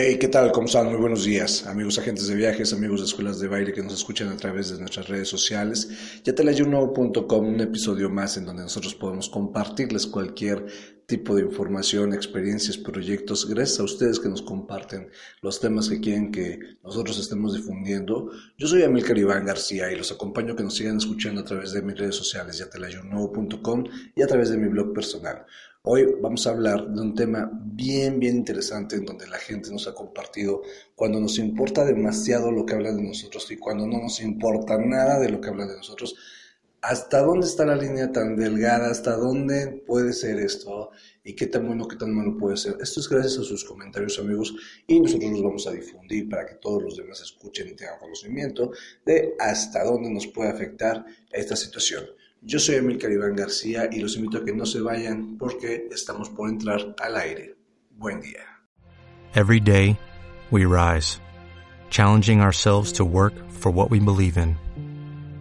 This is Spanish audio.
Hey, ¿qué tal? ¿Cómo están? Muy buenos días, amigos agentes de viajes, amigos de escuelas de baile que nos escuchan a través de nuestras redes sociales. Ya te un episodio más en donde nosotros podemos compartirles cualquier tipo de información, experiencias, proyectos, gracias a ustedes que nos comparten los temas que quieren que nosotros estemos difundiendo. Yo soy Amilcar Iván García y los acompaño que nos sigan escuchando a través de mis redes sociales, yatelayuno.com y a través de mi blog personal. Hoy vamos a hablar de un tema bien, bien interesante en donde la gente nos ha compartido cuando nos importa demasiado lo que hablan de nosotros y cuando no nos importa nada de lo que hablan de nosotros. ¿Hasta dónde está la línea tan delgada? ¿Hasta dónde puede ser esto? ¿Y qué tan bueno, qué tan malo puede ser? Esto es gracias a sus comentarios, amigos, y nosotros los vamos a difundir para que todos los demás escuchen y tengan conocimiento de hasta dónde nos puede afectar esta situación. Yo soy Emil Caribán García y los invito a que no se vayan porque estamos por entrar al aire. Buen día. Every day, we rise, challenging ourselves to work for what we believe in.